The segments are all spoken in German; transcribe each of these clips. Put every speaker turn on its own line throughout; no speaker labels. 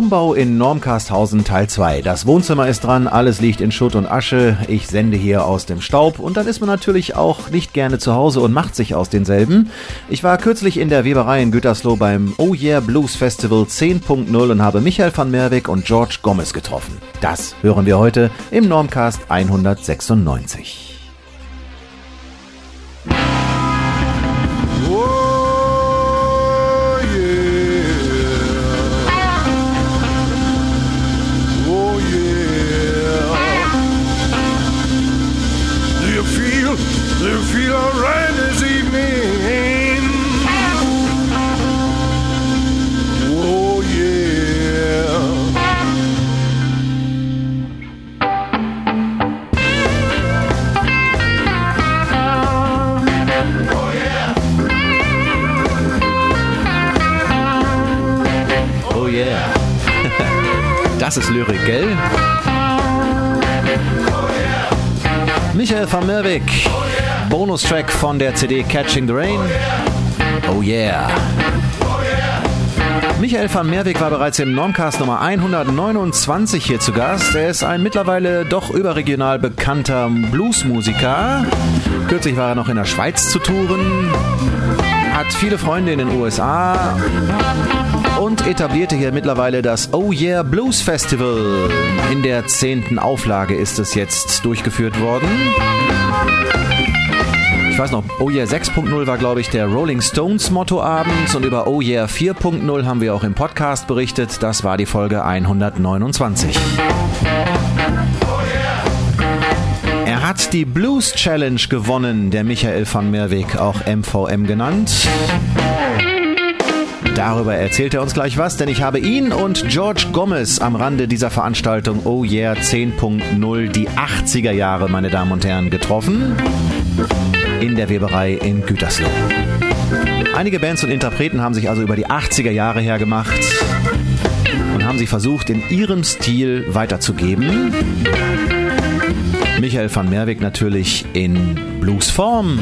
Umbau in Normcasthausen Teil 2. Das Wohnzimmer ist dran, alles liegt in Schutt und Asche. Ich sende hier aus dem Staub und dann ist man natürlich auch nicht gerne zu Hause und macht sich aus denselben. Ich war kürzlich in der Weberei in Gütersloh beim Oh Yeah Blues Festival 10.0 und habe Michael van Merwig und George Gomez getroffen. Das hören wir heute im Normcast 196. Michael van Merwig, Bonustrack von der CD Catching the Rain. Oh yeah. Michael van Merwig war bereits im Normcast Nummer 129 hier zu Gast. Er ist ein mittlerweile doch überregional bekannter Bluesmusiker. Kürzlich war er noch in der Schweiz zu touren, hat viele Freunde in den USA und etablierte hier mittlerweile das Oh Yeah Blues Festival. In der zehnten Auflage ist es jetzt durchgeführt worden. Ich weiß noch, Oh Yeah 6.0 war, glaube ich, der Rolling Stones Mottoabend und über Oh Yeah 4.0 haben wir auch im Podcast berichtet. Das war die Folge 129. Er hat die Blues Challenge gewonnen, der Michael van Merwig, auch MVM genannt. Darüber erzählt er uns gleich was, denn ich habe ihn und George Gomez am Rande dieser Veranstaltung Oh Yeah 10.0 die 80er Jahre, meine Damen und Herren, getroffen. In der Weberei in Gütersloh. Einige Bands und Interpreten haben sich also über die 80er Jahre hergemacht und haben sie versucht, in ihrem Stil weiterzugeben. Michael van Merwig natürlich in Bluesform.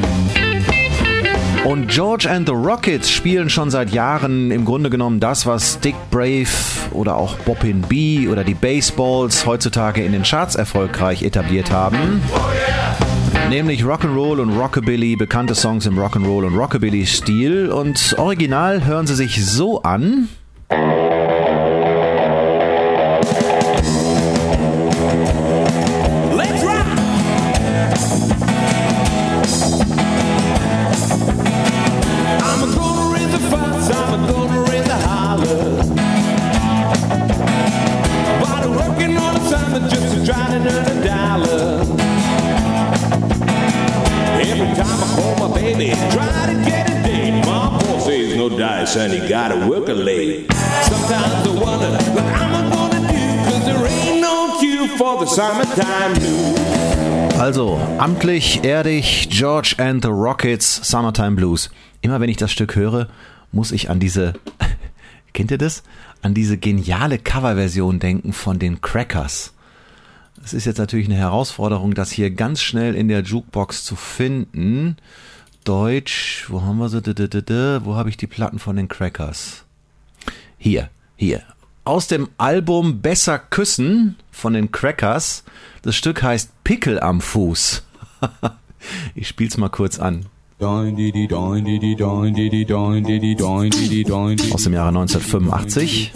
Und George and the Rockets spielen schon seit Jahren im Grunde genommen das, was Dick Brave oder auch Boppin B oder die Baseballs heutzutage in den Charts erfolgreich etabliert haben. Nämlich Rock'n'Roll und Rockabilly, bekannte Songs im Rock'n'Roll und Rockabilly-Stil. Und original hören sie sich so an.
And he gotta work a late. Sometimes I wonder what I'm gonna do, cause there ain't no cue for the summertime blues.
Also, amtlich, erdig, George and the Rockets, Summertime Blues. Immer wenn ich das Stück höre, muss ich an diese, kennt ihr das? An diese geniale Coverversion denken von den Crackers. Es ist jetzt natürlich eine Herausforderung, das hier ganz schnell in der Jukebox zu finden. Deutsch, wo haben wir sie? Wo habe ich die Platten von den Crackers? Hier, hier. Aus dem Album Besser Küssen von den Crackers. Das Stück heißt Pickel am Fuß. ich spiel's mal kurz an. Aus dem Jahre 1985.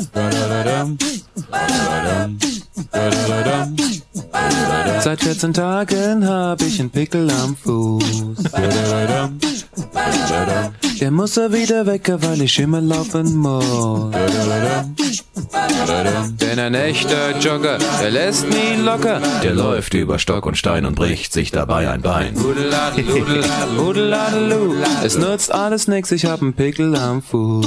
Seit 14 Tagen hab ich einen Pickel am Fuß. Der muss er wieder weg, weil ich immer laufen muss. Denn ein echter Jogger, der lässt nie locker.
Der läuft über Stock und Stein und bricht sich dabei ein Bein.
Es nutzt alles nix, ich hab einen Pickel am Fuß.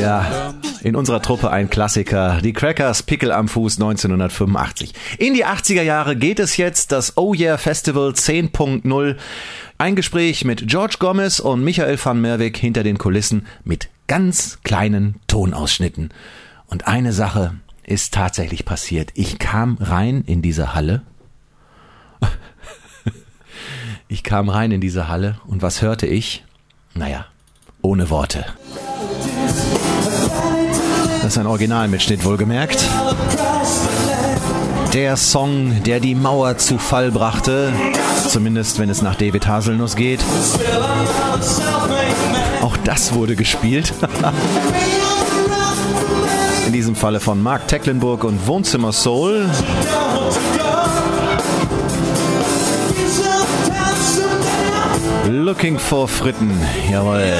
Ja, in unserer Truppe ein Klassiker. Die Crackers, Pickel am Fuß 1985. In die 80er Jahre geht es jetzt, das Oh Yeah Festival 10.0. Ein Gespräch mit George Gomez und Michael van Merwig hinter den Kulissen mit ganz kleinen Tonausschnitten. Und eine Sache ist tatsächlich passiert. Ich kam rein in diese Halle. Ich kam rein in diese Halle und was hörte ich? Naja, ohne Worte. Das ist ein Originalmitschnitt wohlgemerkt. Der Song, der die Mauer zu Fall brachte, zumindest wenn es nach David Haselnuss geht. Auch das wurde gespielt. In diesem Falle von Mark Tecklenburg und Wohnzimmer Soul. Looking for Fritten, jawohl.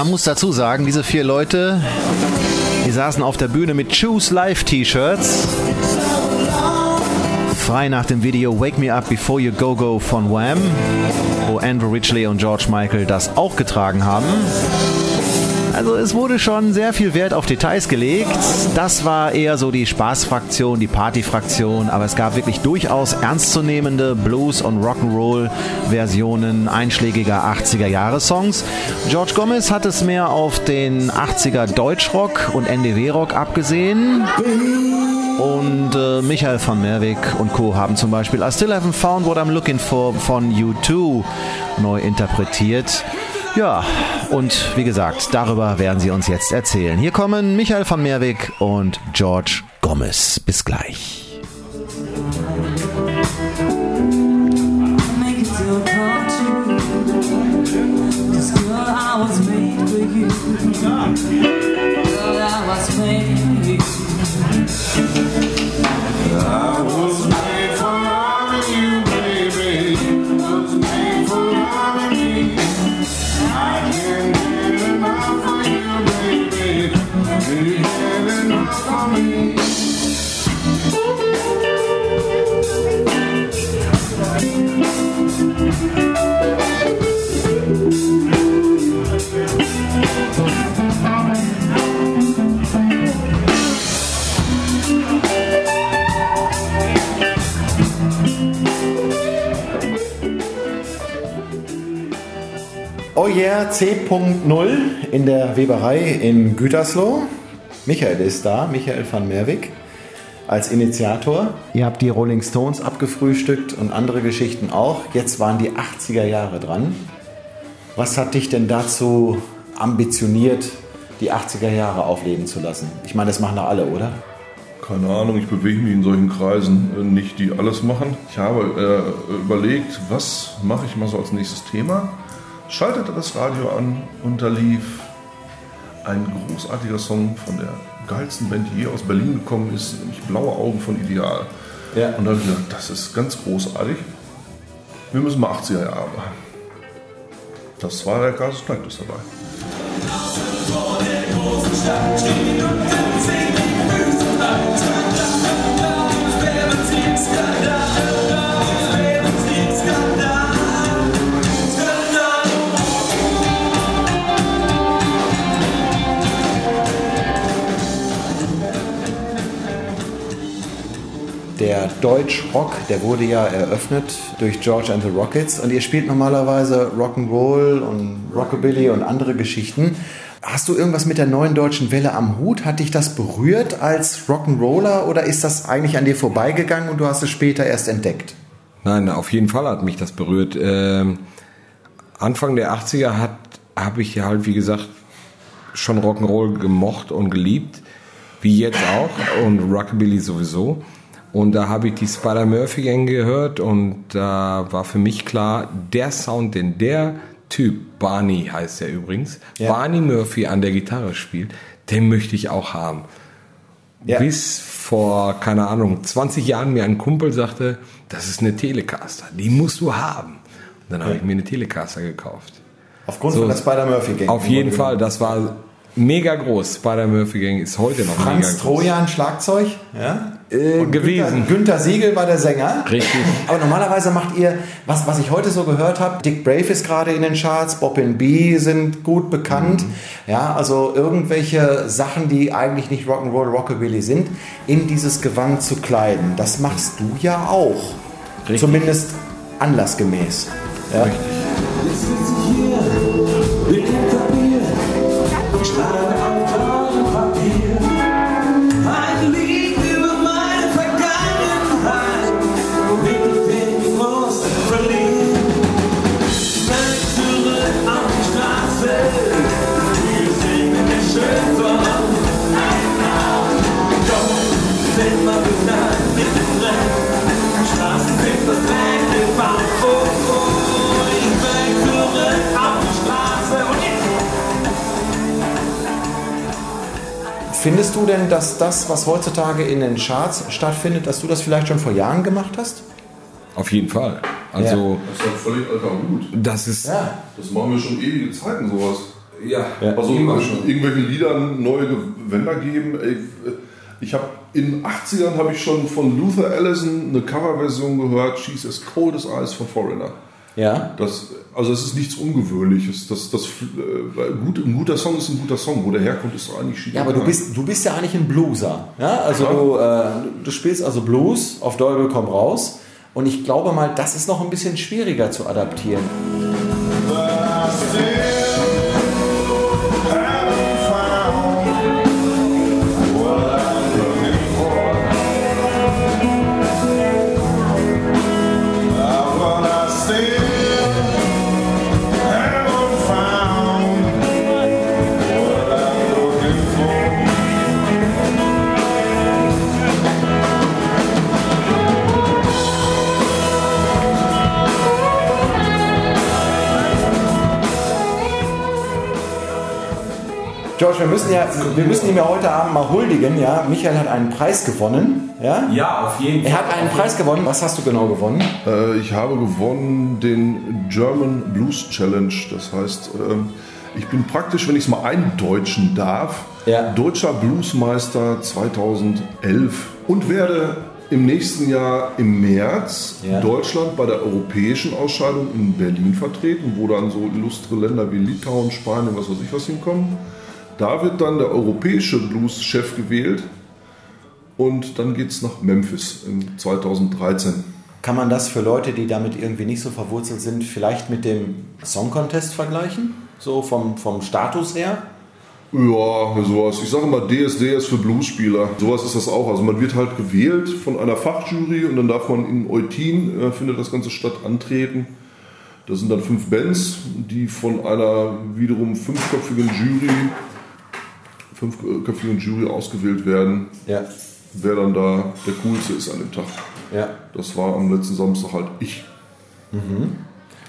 Man muss dazu sagen, diese vier Leute, die saßen auf der Bühne mit Choose Live T-Shirts. Frei nach dem Video Wake Me Up Before You Go Go von Wham, wo Andrew Ridgely und George Michael das auch getragen haben. Also es wurde schon sehr viel Wert auf Details gelegt. Das war eher so die Spaßfraktion, die Partyfraktion, aber es gab wirklich durchaus ernstzunehmende Blues- und Rock'n'Roll-Versionen einschlägiger 80er-Jahre-Songs. George Gomez hat es mehr auf den 80er Deutschrock und NDW-Rock abgesehen. Und äh, Michael van Merwig und Co. haben zum Beispiel I Still Haven't Found What I'm Looking For von U2 neu interpretiert. Ja, und wie gesagt, darüber werden sie uns jetzt erzählen. Hier kommen Michael van Merwig und George Gomez. Bis gleich.
Oh yeah, C.0 in der Weberei in Gütersloh. Michael ist da, Michael van Merwig als Initiator. Ihr habt die Rolling Stones abgefrühstückt und andere Geschichten auch. Jetzt waren die 80er Jahre dran. Was hat dich denn dazu ambitioniert, die 80er Jahre aufleben zu lassen? Ich meine, das machen doch alle, oder?
Keine Ahnung, ich bewege mich in solchen Kreisen äh, nicht, die alles machen. Ich habe äh, überlegt, was mache ich mal so als nächstes Thema. Schaltete das Radio an und da lief ein großartiger Song von der geilsten Band, die je aus Berlin gekommen ist, nämlich Blaue Augen von Ideal.
Ja.
Und da habe ich gedacht, das ist ganz großartig. Wir müssen mal 80er Jahre machen. Das war der Casus Knacktus dabei.
Der Deutschrock, der wurde ja eröffnet durch George and the Rockets und ihr spielt normalerweise Rock'n'Roll und Rockabilly und andere Geschichten. Hast du irgendwas mit der neuen deutschen Welle am Hut? Hat dich das berührt als Rock'n'Roller oder ist das eigentlich an dir vorbeigegangen und du hast es später erst entdeckt?
Nein, auf jeden Fall hat mich das berührt. Ähm, Anfang der 80er hat habe ich halt, wie gesagt, schon Rock'n'Roll gemocht und geliebt, wie jetzt auch und Rockabilly sowieso. Und da habe ich die Spider Murphy Gang gehört und da war für mich klar, der Sound, den der Typ, Barney heißt er übrigens,
Ja.
Barney Murphy an der Gitarre spielt, den möchte ich auch haben.
Ja.
Bis vor, keine Ahnung, 20 Jahren mir ein Kumpel sagte, das ist eine Telecaster, die musst du haben. Und dann habe ich mir eine Telecaster gekauft.
Aufgrund
So,
von der Spider-Murphy-Gang.
Auf jeden Fall, das war mega groß. Spider Murphy Gang ist heute noch
Franz
mega groß.
Trojan, Schlagzeug. Ja?
Äh, gewesen.
Günther, Günther Siegel war der Sänger.
Richtig.
Aber normalerweise macht ihr, was, was ich heute so gehört habe, Dick Brave ist gerade in den Charts, Bob and B sind gut bekannt. Ja, also irgendwelche Sachen, die eigentlich nicht Rock'n'Roll, Rockabilly sind, in dieses Gewand zu kleiden. Das machst du ja auch.
Richtig.
Zumindest anlassgemäß. Ja.
Jetzt
Findest du denn, dass das, was heutzutage in den Charts stattfindet, dass du das vielleicht schon vor Jahren gemacht hast?
Auf jeden Fall. Also,
Das ist halt völlig alter Hut.
das ist.
Ja.
Das machen wir schon ewige Zeiten, sowas.
Ja,
Also
immer schon.
irgendwelche Liedern neue Gewänder geben. Ich habe in den 80ern habe ich schon von Luther Allison eine Coverversion gehört, She's as Cold as Ice von Foreigner.
Ja.
Das, also es ist nichts Ungewöhnliches. Das, das, äh, gut, ein guter Song ist ein guter Song. Wo der herkommt, ist doch eigentlich
Ja, aber du bist, du bist ja eigentlich ein Blueser. Ja? Also
Ja.
Du, äh, du spielst also Blues auf Teufel komm raus. Und ich glaube mal, das ist noch ein bisschen schwieriger zu adaptieren. George, wir müssen, ja, wir müssen ihm ja heute Abend mal huldigen. Ja? Michael hat einen Preis gewonnen. Ja?
Ja, auf jeden
Er hat einen Preis gewonnen. Was hast du genau gewonnen?
Äh, ich habe gewonnen den German Blues Challenge. Das heißt, ähm, ich bin praktisch, wenn ich es mal eindeutschen darf,
Ja.
deutscher Bluesmeister 2011 und werde im nächsten Jahr im März
Ja.
Deutschland bei der europäischen Ausscheidung in Berlin vertreten, wo dann so illustre Länder wie Litauen, Spanien, was weiß ich was hinkommen. Da wird dann der europäische Blues-Chef gewählt und dann geht es nach Memphis in 2013.
Kann man das für Leute, die damit irgendwie nicht so verwurzelt sind, vielleicht mit dem Song Contest vergleichen? So vom, vom Status her?
Ja, sowas. Ich sage mal, DSD ist für Bluesspieler. Sowas ist das auch. Also man wird halt gewählt von einer Fachjury und dann darf man in Eutin, äh, findet das Ganze statt, antreten. Das sind dann fünf Bands, die von einer wiederum fünfköpfigen Jury, fünfköpfigen Jury ausgewählt werden,
Ja.
wer dann da der coolste ist an dem Tag.
ja.
Das war am letzten Samstag halt ich.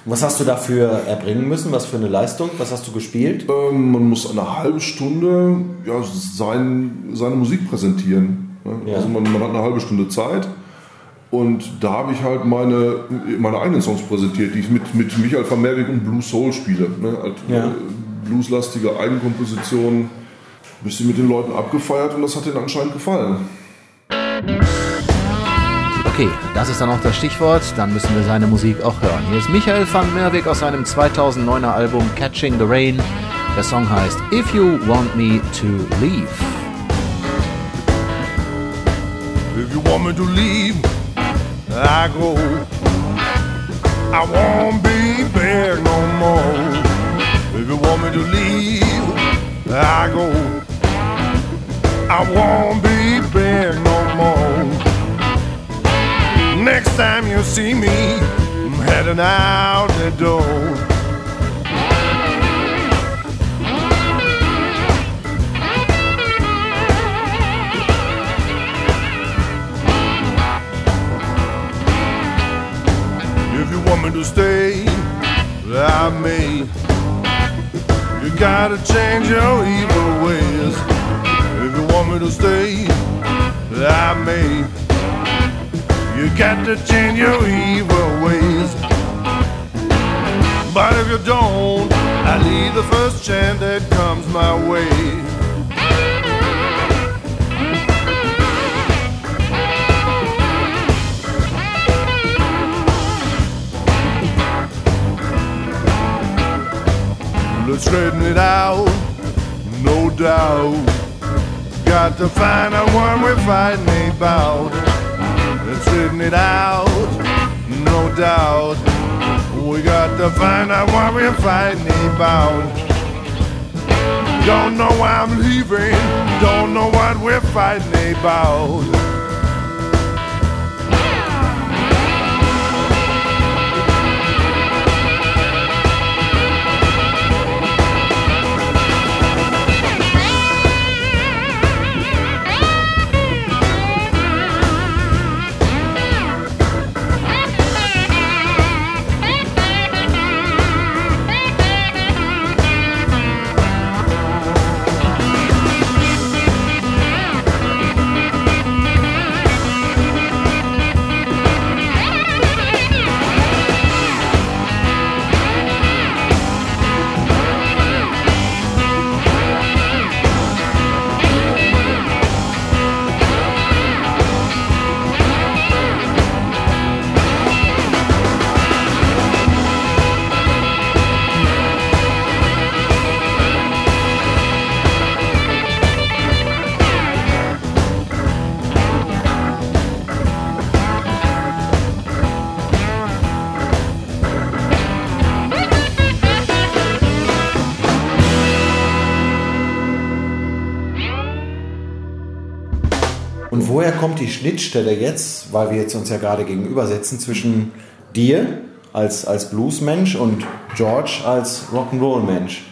Was hast du dafür erbringen müssen? Was für eine Leistung? Was hast du gespielt?
Ähm, man muss eine halbe Stunde ja, sein, seine Musik präsentieren. ne?
Ja.
Also man, man hat eine halbe Stunde Zeit. Und da habe ich halt meine, meine eigenen Songs präsentiert, die ich mit, mit Michael van Merwig und Blue Soul spiele. Ne? Halt,
Ja.
äh, blueslastige Eigenkompositionen. Bisschen mit den Leuten abgefeiert und das hat denen anscheinend gefallen.
Okay, das ist dann auch das Stichwort. Dann müssen wir seine Musik auch hören. Hier ist Michael van Merwig aus seinem 2009er Album Catching the Rain. Der Song heißt If You Want Me to Leave.
If you want me to leave, I go. I won't be back no more. If you want me to leave, I go. I won't be back no more. Next time you see me, I'm heading out the door. If you want me to stay, I may. You gotta change your evil ways want me to stay, I may. You got to change your evil ways. But if you don't, I leave the first chance that comes my way. Let's straighten it out, no doubt. Got to find out what we're fighting about. Let's it out, no doubt. We got to find out what we're fighting about. Don't know why I'm leaving, don't know what we're fighting about.
Kommt die Schnittstelle jetzt, weil wir jetzt uns ja gerade gegenüber sitzen, zwischen dir als, als Bluesmensch und George als Rock'n'Roll-Mensch?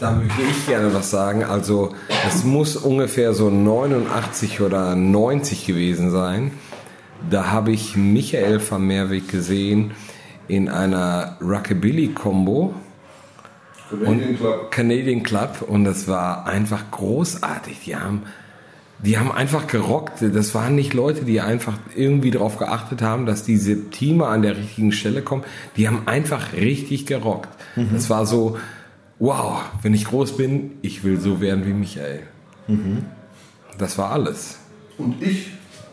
Da möchte ich gerne was sagen. Also es muss ungefähr so 89 oder 90 gewesen sein. Da habe ich Michael van Merwig gesehen in einer Rockabilly-Combo.
Canadian Club.
Canadian Club und das war einfach großartig. Die haben, die haben einfach gerockt. Das waren nicht Leute, die einfach irgendwie darauf geachtet haben, dass die Septime an der richtigen Stelle kommen. Die haben einfach richtig gerockt. Das war so, wow, wenn ich groß bin, ich will so werden wie Michael. Das war alles.
Und ich,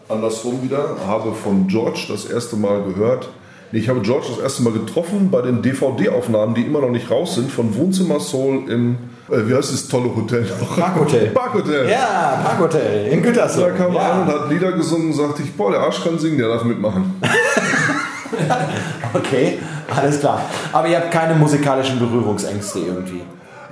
andersrum wieder, habe von George das erste Mal gehört. Ich habe George das erste Mal getroffen bei den DVD-Aufnahmen, die immer noch nicht raus sind, von Wohnzimmer Soul im, wie heißt das tolle Hotel?
Parkhotel.
Parkhotel.
Ja, Parkhotel in Gütersloh.
Da kam
ja.
an und hat Lieder gesungen und sagte ich, boah, der Arsch kann singen, der darf mitmachen.
Okay, alles klar. Aber ihr habt keine musikalischen Berührungsängste irgendwie.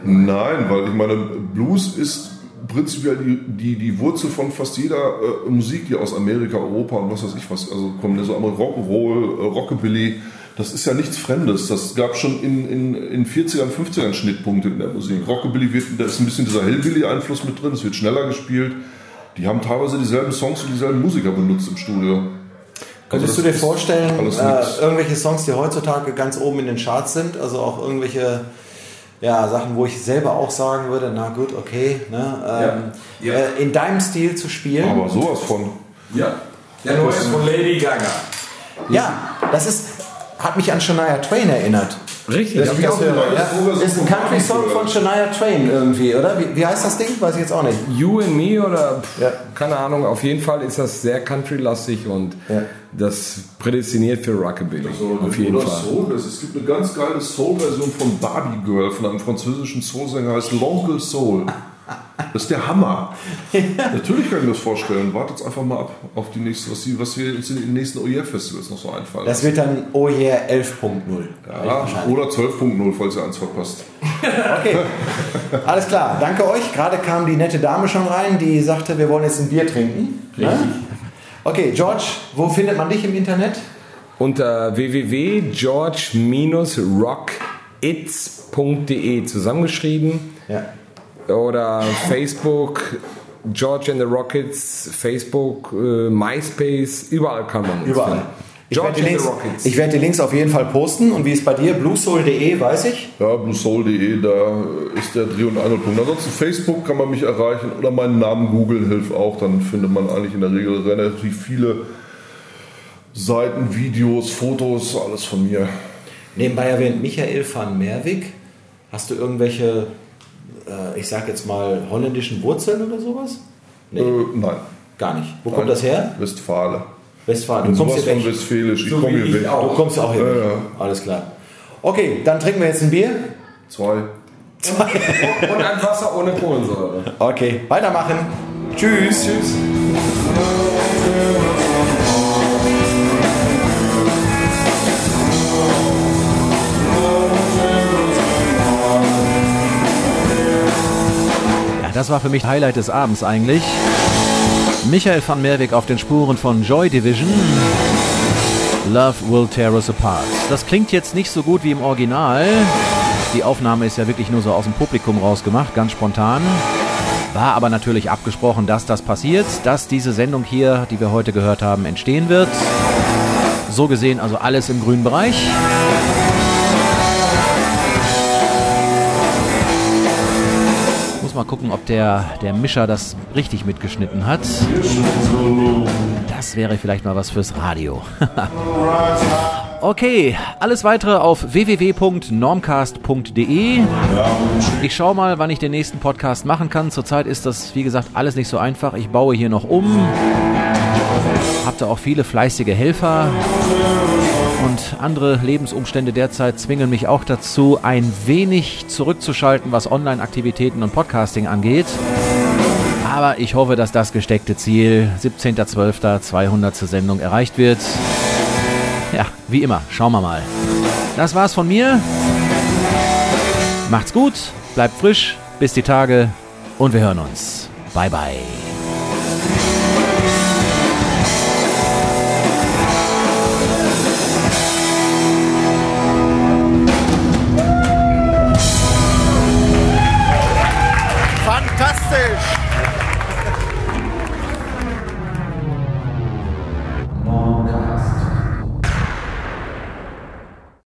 Nein, weil ich meine, Blues ist prinzipiell die, die, die Wurzel von fast jeder äh, Musik, die aus Amerika, Europa und was weiß ich was, also kommt so Rock'n'Roll, äh, Rockabilly, das ist ja nichts Fremdes. Das gab schon in, in, in 40ern, 50ern Schnittpunkte in der Musik. Rockabilly wird, da ist ein bisschen dieser Hillbilly-Einfluss mit drin, es wird schneller gespielt. Die haben teilweise dieselben Songs und dieselben Musiker benutzt im Studio.
Könntest
Also
du dir vorstellen, äh, irgendwelche Songs, die heutzutage ganz oben in den Charts sind, also auch irgendwelche ja, Sachen, wo ich selber auch sagen würde, na gut, okay, ne, ähm,
Ja.
Äh, in deinem Stil zu spielen.
Aber sowas von.
Ja. Der neue von Lady Gaga.
Ja, das ist, hat mich an Shania Twain erinnert.
Richtig.
Ich das
auch
höre. Ja,
Das ist
ist ein Country-Song
Country
von Shania Twain irgendwie, oder? Wie, wie heißt das Ding? Weiß ich jetzt auch nicht.
You and Me oder pff,
Ja.
keine Ahnung, auf jeden Fall ist das sehr country-lastig und
Ja.
das prädestiniert für Rockabilly. auf jeden Fall.
Soul. Es es gibt eine ganz geile Soul-Version von Barbie Girl von einem französischen Soul-Sänger, heißt L'Oncle Soul. Das ist der Hammer. Natürlich kann ich mir das vorstellen. Wartet einfach mal ab auf die nächste, was, die, was wir uns in den nächsten OER-Festivals noch so einfallen.
Das wird dann Yeah 11.0.
ja, oder 12.0, falls ihr eins verpasst.
Okay, alles klar. Danke euch. Gerade kam die nette Dame schon rein, die sagte, wir wollen jetzt ein Bier trinken. Ne? Okay, George, wo findet man dich im Internet?
Unter www.george-rockits.de zusammengeschrieben
Ja.
Oder Facebook George and the Rockets, Facebook, äh, MySpace, überall kann man uns
Überall.
finden.
Ich werde,
George
die
and
Links,
the Rockets.
ich werde die Links auf jeden Fall posten. Und wie ist bei dir? bluesoul.de, weiß ich.
Ja, bluesoul.de, da ist der Dreh- und Einzelpunkt. Ansonsten Facebook kann man mich erreichen oder meinen Namen Google hilft auch. Dann findet man eigentlich in der Regel relativ viele Seiten, Videos, Fotos, alles von mir.
Nebenbei erwähnt Michael van Merwig. Hast du irgendwelche, äh, ich sag jetzt mal, holländischen Wurzeln oder sowas? Nee,
Äh, nein.
gar nicht. Wo kommt das her?
Westfale.
Westfalen.
Und
Du kommst
von. Westfälisch. Ich
So
komme hier
ich
weg.
auch.
Du kommst auch hier
Ja, ja.
Alles klar. Okay, dann trinken wir jetzt ein Bier.
Zwei.
Und ein Wasser ohne Kohlensäure.
Okay, weitermachen. Tschüss. Tschüss.
Das war für mich Highlight des Abends eigentlich. Michael van Merwig auf den Spuren von Joy Division. Love Will Tear Us Apart. Das klingt jetzt nicht so gut wie im Original. Die Aufnahme ist ja wirklich nur so aus dem Publikum rausgemacht, ganz spontan. War aber natürlich abgesprochen, dass das passiert, dass diese Sendung hier, die wir heute gehört haben, entstehen wird. So gesehen also alles im grünen Bereich. Mal gucken, ob der, der Mischer das richtig mitgeschnitten hat. Das wäre vielleicht mal was fürs Radio. okay, alles weitere auf www.normcast.de. Ich schaue mal, wann ich den nächsten Podcast machen kann. Zurzeit ist das, wie gesagt, alles nicht so einfach. Ich baue hier noch um. Habt ihr auch viele fleißige Helfer. Und andere Lebensumstände derzeit zwingen mich auch dazu, ein wenig zurückzuschalten, was Online-Aktivitäten und Podcasting angeht. Aber ich hoffe, dass das gesteckte Ziel 17.12. 200. Sendung erreicht wird. Ja, wie immer, schauen wir mal. Das war's von mir. Macht's gut, bleibt frisch, bis die Tage und wir hören uns. Bye bye.